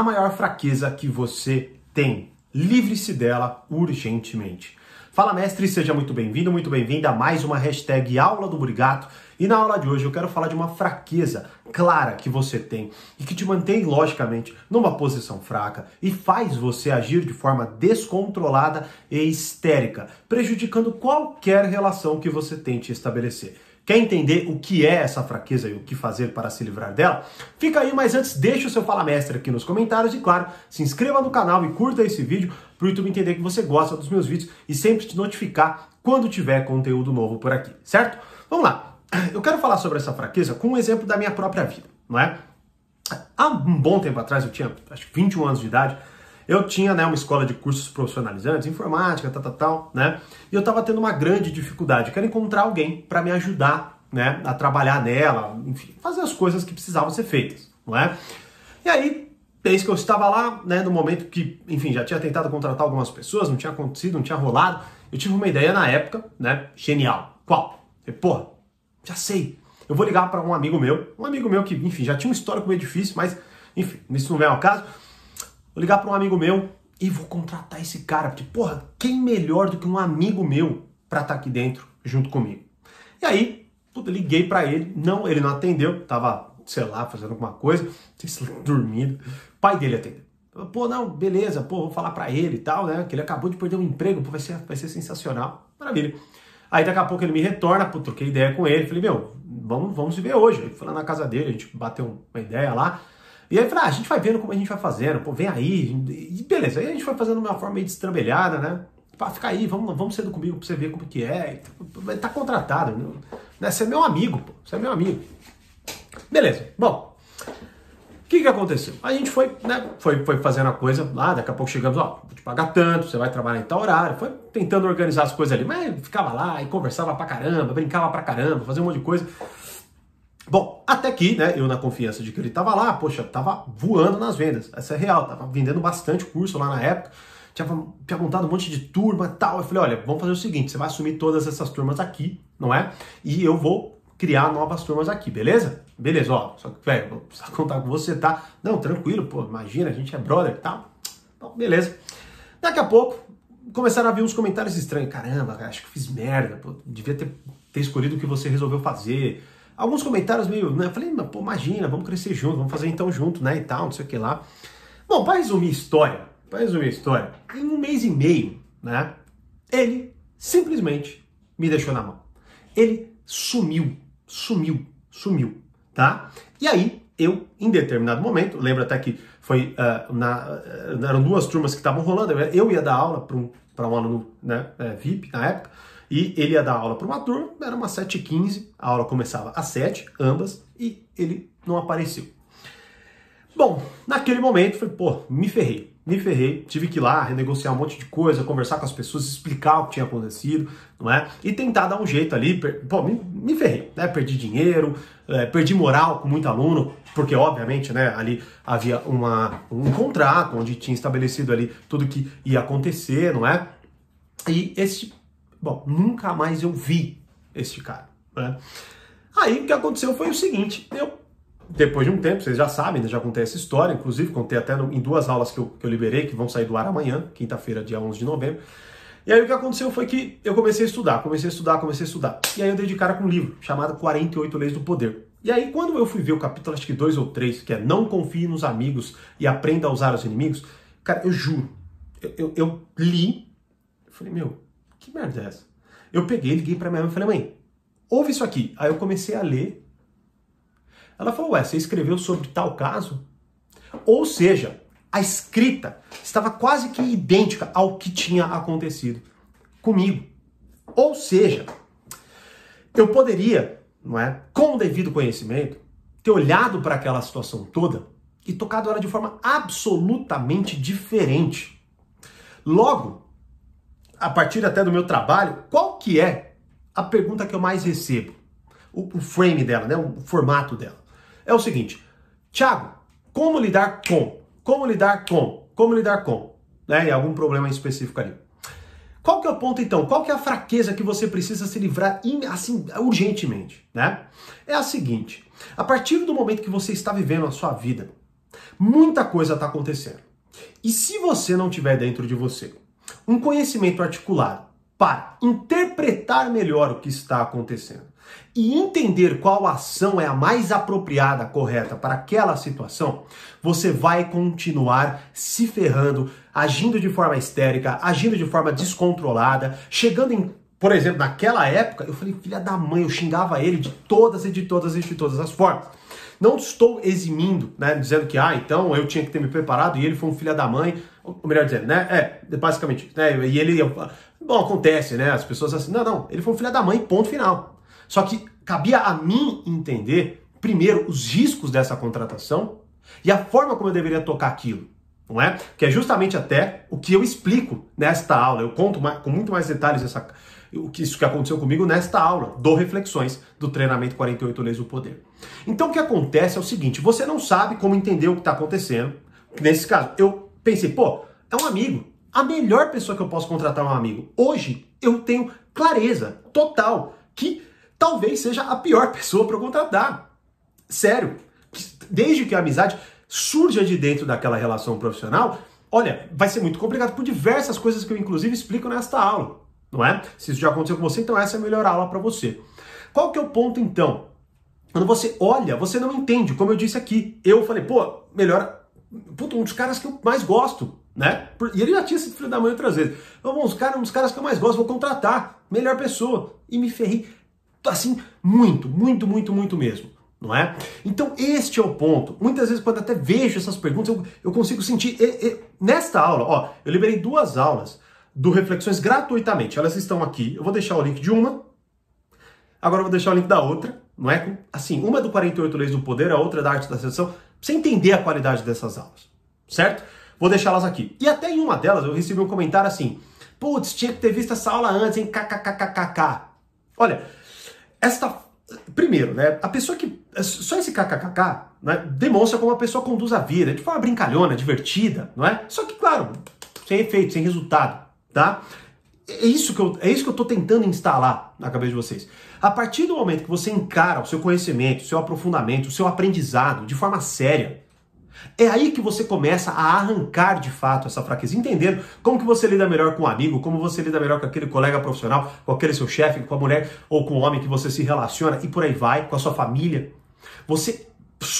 a maior fraqueza que você tem. Livre-se dela urgentemente. Fala mestre, seja muito bem-vindo, muito bem-vinda a mais uma hashtag Aula do Burigato. E na aula de hoje eu quero falar de uma fraqueza clara que você tem e que te mantém, logicamente, numa posição fraca e faz você agir de forma descontrolada e histérica, prejudicando qualquer relação que você tente estabelecer. Quer entender o que é essa fraqueza e o que fazer para se livrar dela? Fica aí, mas antes deixa o seu Fala Mestre aqui nos comentários e, claro, se inscreva no canal e curta esse vídeo para o YouTube entender que você gosta dos meus vídeos e sempre te notificar quando tiver conteúdo novo por aqui, certo? Vamos lá. Eu quero falar sobre essa fraqueza com um exemplo da minha própria vida, não é? Há um bom tempo atrás, eu tinha acho que 21 anos de idade, eu tinha né, uma escola de cursos profissionalizantes, informática, tal, tal, tal, né? E eu estava tendo uma grande dificuldade. Eu quero encontrar alguém para me ajudar né, a trabalhar nela, enfim, fazer as coisas que precisavam ser feitas, não é? E aí, desde que eu estava lá, né, no momento que, enfim, já tinha tentado contratar algumas pessoas, não tinha acontecido, não tinha rolado, eu tive uma ideia na época, né, genial. Qual? falei, porra, já sei. Eu vou ligar para um amigo meu, um amigo meu que, enfim, já tinha uma história com meio difícil, mas, enfim, isso não vem ao caso. Vou ligar para um amigo meu e vou contratar esse cara. Porque, porra, quem melhor do que um amigo meu para estar tá aqui dentro junto comigo? E aí, puta, liguei para ele. Não, ele não atendeu. Tava, sei lá, fazendo alguma coisa. Dormindo. O pai dele atendeu. Pô, não, beleza, pô, vou falar para ele e tal, né? Que ele acabou de perder um emprego, pô, vai ser, vai ser sensacional. Maravilha. Aí daqui a pouco ele me retorna, pô, troquei ideia com ele. Falei, meu, vamos, vamos se ver hoje. Aí fui lá na casa dele, a gente bateu uma ideia lá. E aí falei, ah, a gente vai vendo como a gente vai fazendo, pô, vem aí, e beleza. Aí a gente foi fazendo de uma forma meio destrambelhada, né? Pá, fica aí, vamos, vamos cedo comigo pra você ver como que é. Tá contratado, né? Você é meu amigo, pô, você é meu amigo. Beleza, bom. O que que aconteceu? A gente foi, né, foi, foi fazendo a coisa lá, daqui a pouco chegamos, ó, vou te pagar tanto, você vai trabalhar em tal horário, foi tentando organizar as coisas ali, mas ficava lá e conversava pra caramba, brincava pra caramba, fazia um monte de coisa. Bom, até que, né, eu na confiança de que ele estava lá, poxa, estava voando nas vendas. Essa é real, estava vendendo bastante curso lá na época. Tinha, tinha montado um monte de turma e tal. Eu falei, olha, vamos fazer o seguinte, você vai assumir todas essas turmas aqui, não é? E eu vou criar novas turmas aqui, beleza? Beleza, ó, só que, velho, vou precisar contar com você, tá? Não, tranquilo, pô, imagina, a gente é brother e tal. Bom, beleza. Daqui a pouco, começaram a vir uns comentários estranhos. Caramba, acho que fiz merda, pô, devia ter, ter escolhido o que você resolveu fazer alguns comentários meio, né? Eu falei, pô, imagina, vamos crescer junto, vamos fazer então junto, né? E tal, não sei o que lá. Bom, para resumir a história, para resumir a história, em um mês e meio, né? Ele simplesmente me deixou na mão. Ele sumiu, sumiu, sumiu, tá? E aí, eu, em determinado momento, lembro até que foi uh, na, uh, eram duas turmas que estavam rolando, eu ia dar aula para um, um aluno né, uh, VIP na época, e ele ia dar aula para uma turma, era umas 7h15, a aula começava às 7 ambas, e ele não apareceu. Bom, naquele momento, falei, pô, me ferrei, me ferrei, tive que ir lá renegociar um monte de coisa, conversar com as pessoas, explicar o que tinha acontecido, não é? E tentar dar um jeito ali, pô, me, me ferrei, né? Perdi dinheiro, é, perdi moral com muito aluno, porque obviamente, né, ali havia uma, um contrato onde tinha estabelecido ali tudo que ia acontecer, não é? E esse Bom, nunca mais eu vi este cara. Né? Aí o que aconteceu foi o seguinte: eu, depois de um tempo, vocês já sabem, né, já contei essa história, inclusive contei até no, em duas aulas que eu, que eu liberei, que vão sair do ar amanhã, quinta-feira, dia 11 de novembro. E aí o que aconteceu foi que eu comecei a estudar, comecei a estudar, comecei a estudar. E aí eu dei de cara com um livro chamado 48 Leis do Poder. E aí quando eu fui ver o capítulo, acho que dois ou três, que é Não confie nos amigos e aprenda a usar os inimigos, cara, eu juro, eu, eu, eu li, eu falei, meu, que merda é essa? Eu peguei, liguei pra minha mãe e falei, mãe, ouve isso aqui. Aí eu comecei a ler. Ela falou, ué, você escreveu sobre tal caso? Ou seja, a escrita estava quase que idêntica ao que tinha acontecido comigo. Ou seja, eu poderia, não é, com o devido conhecimento, ter olhado para aquela situação toda e tocado ela de forma absolutamente diferente. Logo, a partir até do meu trabalho, qual que é a pergunta que eu mais recebo? O, o frame dela, né? o formato dela. É o seguinte, Thiago, como lidar com? Como lidar com? Como lidar com? Né? E algum problema específico ali. Qual que é o ponto então? Qual que é a fraqueza que você precisa se livrar assim urgentemente, né? É a seguinte: a partir do momento que você está vivendo a sua vida Muita coisa está acontecendo. E se você não tiver dentro de você um conhecimento articulado para interpretar melhor o que está acontecendo e entender qual ação é a mais apropriada, correta para aquela situação, você vai continuar se ferrando, agindo de forma histérica, agindo de forma descontrolada, chegando em por exemplo, naquela época, eu falei, filha da mãe, eu xingava ele de todas e de todas e de todas as formas. Não estou eximindo, né, dizendo que, ah, então eu tinha que ter me preparado e ele foi um filho da mãe, ou melhor dizendo, né, é, basicamente, né, e ele, bom, acontece, né, as pessoas assim, não, não, ele foi um filho da mãe, ponto final. Só que cabia a mim entender, primeiro, os riscos dessa contratação e a forma como eu deveria tocar aquilo não é? Que é justamente até o que eu explico nesta aula. Eu conto mais, com muito mais detalhes essa, o que isso que aconteceu comigo nesta aula do Reflexões do treinamento 48 Leis do Poder. Então o que acontece é o seguinte: você não sabe como entender o que está acontecendo. Nesse caso, eu pensei, pô, é um amigo. A melhor pessoa que eu posso contratar é um amigo. Hoje eu tenho clareza total que talvez seja a pior pessoa para contratar. Sério. Desde que a amizade surja de dentro daquela relação profissional, olha, vai ser muito complicado por diversas coisas que eu inclusive explico nesta aula, não é? Se isso já aconteceu com você, então essa é a melhor aula para você. Qual que é o ponto então? Quando você olha, você não entende, como eu disse aqui. Eu falei, pô, melhor, um dos caras que eu mais gosto, né? E ele já tinha sido filho da mãe outras vezes. Então, uns caras, um dos caras que eu mais gosto, vou contratar, melhor pessoa. E me ferrei, assim, muito, muito, muito, muito mesmo não é? Então, este é o ponto. Muitas vezes, quando até vejo essas perguntas, eu, eu consigo sentir. E, e, nesta aula, ó, eu liberei duas aulas do Reflexões gratuitamente. Elas estão aqui. Eu vou deixar o link de uma, agora eu vou deixar o link da outra, não é? Assim, uma é do 48 Leis do Poder, a outra é da Arte da Sedução, você entender a qualidade dessas aulas, certo? Vou deixá-las aqui. E até em uma delas eu recebi um comentário assim: putz, tinha que ter visto essa aula antes, hein? KKKKK. Olha, esta Primeiro, né, a pessoa que. Só esse kkkk né, demonstra como a pessoa conduz a vida, de forma brincalhona, divertida, não é? Só que, claro, sem efeito, sem resultado, tá? É isso que eu, é isso que eu tô tentando instalar na cabeça de vocês. A partir do momento que você encara o seu conhecimento, o seu aprofundamento, o seu aprendizado de forma séria, é aí que você começa a arrancar de fato essa fraqueza, entendendo como que você lida melhor com um amigo, como você lida melhor com aquele colega profissional, com aquele seu chefe, com a mulher ou com o homem que você se relaciona e por aí vai, com a sua família. Você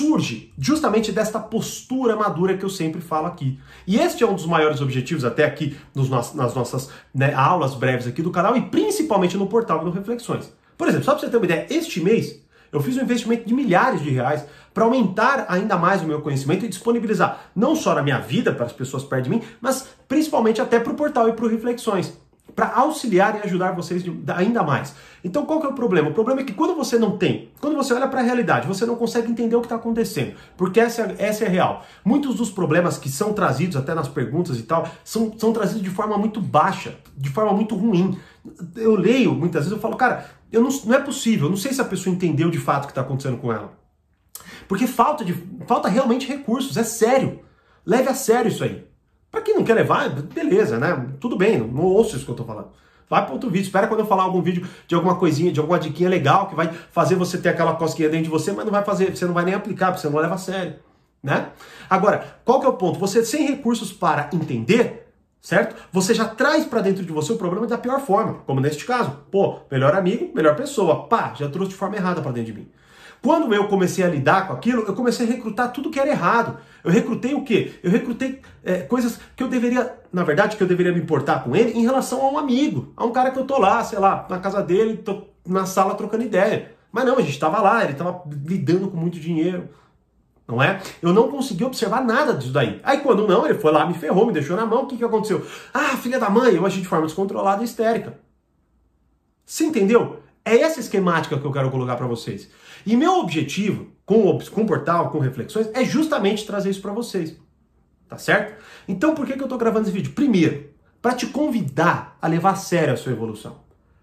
surge justamente desta postura madura que eu sempre falo aqui. E este é um dos maiores objetivos até aqui nos nas nossas né, aulas breves aqui do canal e principalmente no portal do Reflexões. Por exemplo, só para você ter uma ideia, este mês eu fiz um investimento de milhares de reais para aumentar ainda mais o meu conhecimento e disponibilizar não só na minha vida para as pessoas perto de mim, mas principalmente até para o portal e para o Reflexões, para auxiliar e ajudar vocês ainda mais. Então qual que é o problema? O problema é que quando você não tem, quando você olha para a realidade, você não consegue entender o que está acontecendo, porque essa, essa é real. Muitos dos problemas que são trazidos até nas perguntas e tal, são, são trazidos de forma muito baixa, de forma muito ruim. Eu leio muitas vezes, eu falo, cara, eu não, não é possível, eu não sei se a pessoa entendeu de fato o que está acontecendo com ela. Porque falta, de, falta realmente recursos, é sério. Leve a sério isso aí. Para quem não quer levar, beleza, né? Tudo bem, não, ouço isso que eu tô falando. Vai para outro vídeo, espera quando eu falar algum vídeo de alguma coisinha, de alguma diquinha legal que vai fazer você ter aquela cosquinha dentro de você, mas não vai fazer, você não vai nem aplicar, porque você não leva a sério, né? Agora, qual que é o ponto? Você sem recursos para entender, certo? Você já traz para dentro de você o problema da pior forma, como neste caso. Pô, melhor amigo, melhor pessoa. Pá, já trouxe de forma errada para dentro de mim. Quando eu comecei a lidar com aquilo, eu comecei a recrutar tudo que era errado. Eu recrutei o quê? Eu recrutei é, coisas que eu deveria, na verdade, que eu deveria me importar com ele em relação a um amigo, a um cara que eu tô lá, sei lá, na casa dele, tô na sala trocando ideia. Mas não, a gente estava lá, ele estava lidando com muito dinheiro, não é? Eu não consegui observar nada disso daí. Aí quando não, ele foi lá, me ferrou, me deixou na mão, o que, que aconteceu? Ah, filha da mãe, eu agi de forma descontrolada e histérica. Você entendeu? É essa esquemática que eu quero colocar para vocês. E meu objetivo com o, com o portal, com reflexões, é justamente trazer isso para vocês. Tá certo? Então por que, que eu estou gravando esse vídeo? Primeiro, para te convidar a levar a sério a sua evolução.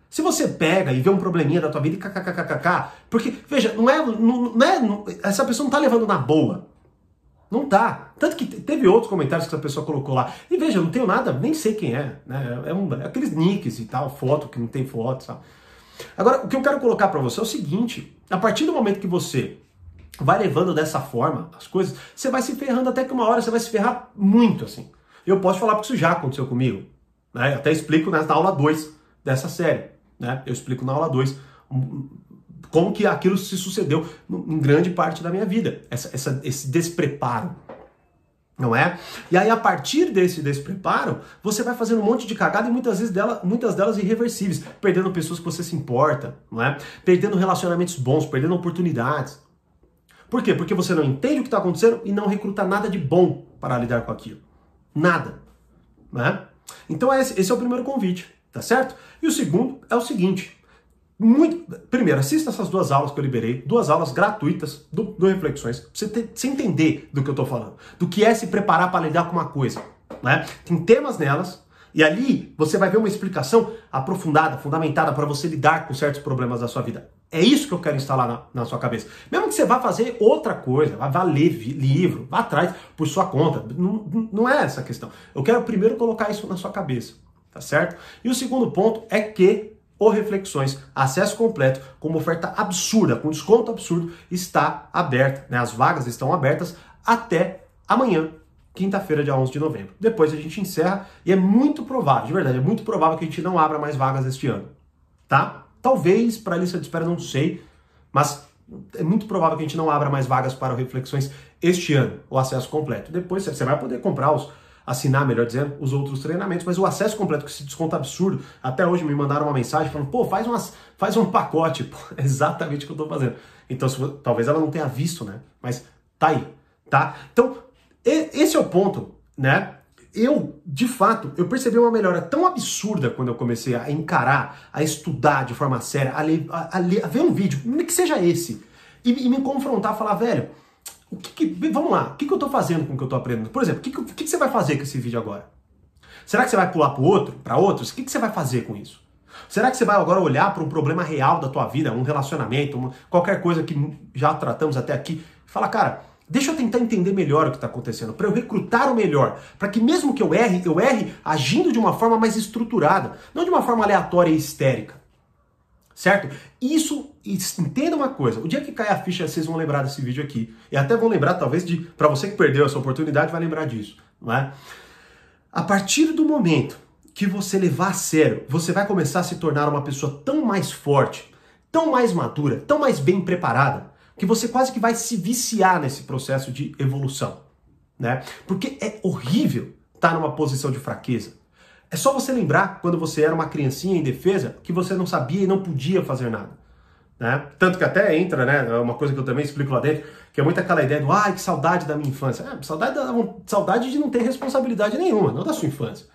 Se você pega e vê um probleminha da tua vida e kkkkkk, porque, veja, não é, não, não é não, essa pessoa não tá levando na boa. Não tá. Tanto que teve outros comentários que essa pessoa colocou lá. E veja, não tenho nada, nem sei quem é. Né? É, um, é aqueles nicks e tal, foto que não tem foto, sabe? Agora, o que eu quero colocar para você é o seguinte: a partir do momento que você vai levando dessa forma as coisas, você vai se ferrando até que uma hora você vai se ferrar muito assim. Eu posso falar porque isso já aconteceu comigo. Né? Eu até explico na aula 2 dessa série. Né? Eu explico na aula 2 como que aquilo se sucedeu em grande parte da minha vida. Essa, essa, esse despreparo. Não é? E aí, a partir desse despreparo, você vai fazendo um monte de cagada e muitas vezes dela, muitas delas irreversíveis, perdendo pessoas que você se importa, não é? Perdendo relacionamentos bons, perdendo oportunidades. Por quê? Porque você não entende o que está acontecendo e não recruta nada de bom para lidar com aquilo. Nada. Né? Então esse, esse é o primeiro convite, tá certo? E o segundo é o seguinte. Muito, primeiro, assista essas duas aulas que eu liberei, duas aulas gratuitas do, do Reflexões, pra você, ter, você entender do que eu estou falando, do que é se preparar para lidar com uma coisa. Né? Tem temas nelas, e ali você vai ver uma explicação aprofundada, fundamentada para você lidar com certos problemas da sua vida. É isso que eu quero instalar na, na, sua cabeça. Mesmo que você vá fazer outra coisa, vá, vá ler livro, vá atrás por sua conta. Não, não é essa a questão. Eu quero primeiro colocar isso na sua cabeça, tá certo? E o segundo ponto é que o Reflexões, acesso completo, com uma oferta absurda, com desconto absurdo, está aberto. Né? As vagas estão abertas até amanhã, quinta-feira, dia 11 de novembro. Depois a gente encerra e é muito provável, de verdade, é muito provável que a gente não abra mais vagas este ano, tá? Talvez para a lista de espera, não sei, mas é muito provável que a gente não abra mais vagas para Reflexões este ano, o acesso completo. Depois você vai poder comprar os, assinar, melhor dizendo, os outros treinamentos, mas o acesso completo com esse desconto absurdo, até hoje me mandaram uma mensagem falando, pô, faz, umas, faz um pacote, pô, é exatamente o que eu estou fazendo. Então, se, talvez ela não tenha visto, né? Mas tá aí, tá? Então, esse é o ponto, né? eu, de fato, eu percebi uma melhora tão absurda quando eu comecei a encarar, a estudar de forma séria, a, ler, a, a, ler, a ver um vídeo, que seja esse, e, e, me confrontar, falar, velho, o que, que vamos lá, o que, que eu tô fazendo com o que eu tô aprendendo? Por exemplo, o que, que, que, você vai fazer com esse vídeo agora? Será que você vai pular para outro, para outros? O que, que você vai fazer com isso? Será que você vai agora olhar para um problema real da tua vida, um relacionamento, uma, qualquer coisa que já tratamos até aqui, e falar, cara, Deixa eu tentar entender melhor o que está acontecendo, para eu recrutar o melhor, para que mesmo que eu erre, eu erre agindo de uma forma mais estruturada, não de uma forma aleatória e histérica. Certo? Isso, entenda uma coisa, o dia que cair a ficha, vocês vão lembrar desse vídeo aqui. E até vão lembrar, talvez, de para você que perdeu essa oportunidade, vai lembrar disso. Não é? A partir do momento que você levar a sério, você vai começar a se tornar uma pessoa tão mais forte, tão mais madura, tão mais bem preparada, que você quase que vai se viciar nesse processo de evolução, né? Porque é horrível estar numa posição de fraqueza. É só você lembrar quando você era uma criancinha em defesa que você não sabia e não podia fazer nada. Né? Tanto que até entra, né? É uma coisa que eu também explico lá dentro, que é muito aquela ideia do ai, que saudade da minha infância. É, saudade, da, saudade de não ter responsabilidade nenhuma, não da sua infância.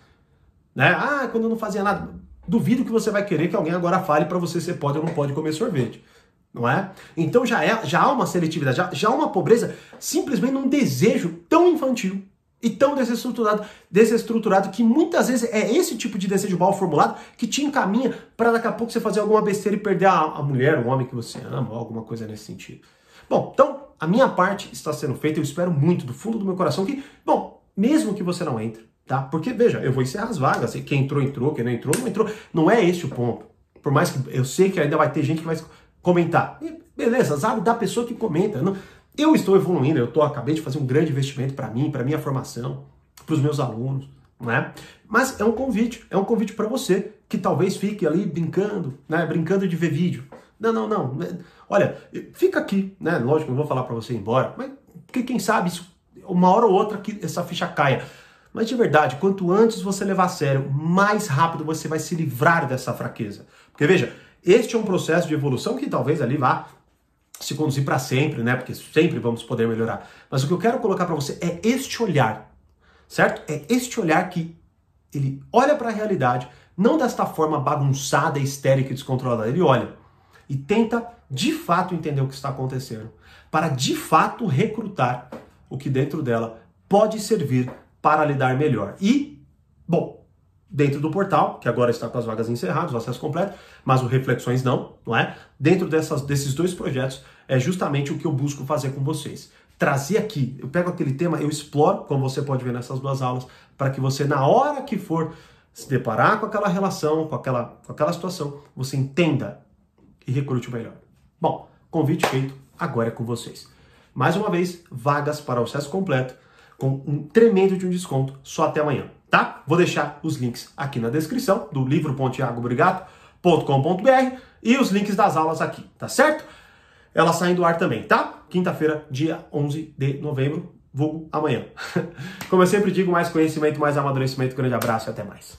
Né? Ah, quando eu não fazia nada. Duvido que você vai querer que alguém agora fale para você se pode ou não pode comer sorvete não é? Então já, é, já há uma seletividade, já, já há uma pobreza simplesmente num desejo tão infantil e tão desestruturado, desestruturado que muitas vezes é esse tipo de desejo mal formulado que te encaminha para daqui a pouco você fazer alguma besteira e perder a, a mulher, o homem que você ama, alguma coisa nesse sentido. Bom, então a minha parte está sendo feita, eu espero muito do fundo do meu coração que, bom, mesmo que você não entre, tá? Porque veja, eu vou encerrar as vagas, quem entrou entrou, quem não entrou não entrou, não é esse o ponto. Por mais que eu sei que ainda vai ter gente que vai comentar. E beleza, azar da pessoa que comenta. Não, eu estou evoluindo, eu tô, acabei de fazer um grande investimento para mim, para minha formação, para os meus alunos, né? Mas é um convite, é um convite para você que talvez fique ali brincando, né? Brincando de ver vídeo. Não, não, não. Olha, fica aqui, né? Lógico, não vou falar para você ir embora, mas porque quem sabe isso, uma hora ou outra que essa ficha caia. Mas de verdade, quanto antes você levar a sério, mais rápido você vai se livrar dessa fraqueza. Porque veja, este é um processo de evolução que talvez ali vá se conduzir para sempre, né? Porque sempre vamos poder melhorar. Mas o que eu quero colocar para você é este olhar, certo? É este olhar que ele olha para a realidade, não desta forma bagunçada, histérica e descontrolada. Ele olha e tenta de fato entender o que está acontecendo, para de fato recrutar o que dentro dela pode servir para lidar melhor. E, bom, dentro do portal, que agora está com as vagas encerradas, o acesso completo, mas o Reflexões não, não é? Dentro dessas, desses dois projetos é justamente o que eu busco fazer com vocês. Trazer aqui, eu pego aquele tema, eu exploro, como você pode ver nessas duas aulas, para que você, na hora que for se deparar com aquela relação, com aquela, com aquela situação, você entenda e recrute o melhor. Bom, convite feito, agora é com vocês. Mais uma vez, vagas para o acesso completo com um tremendo de um desconto só até amanhã, tá? Vou deixar os links aqui na descrição do livro.tiagobrigato.com.br e os links das aulas aqui, tá certo? Elas saem do ar também, tá? Quinta-feira, dia 11 de novembro, vulgo amanhã. Como eu sempre digo, mais conhecimento, mais amadurecimento. Grande abraço e até mais.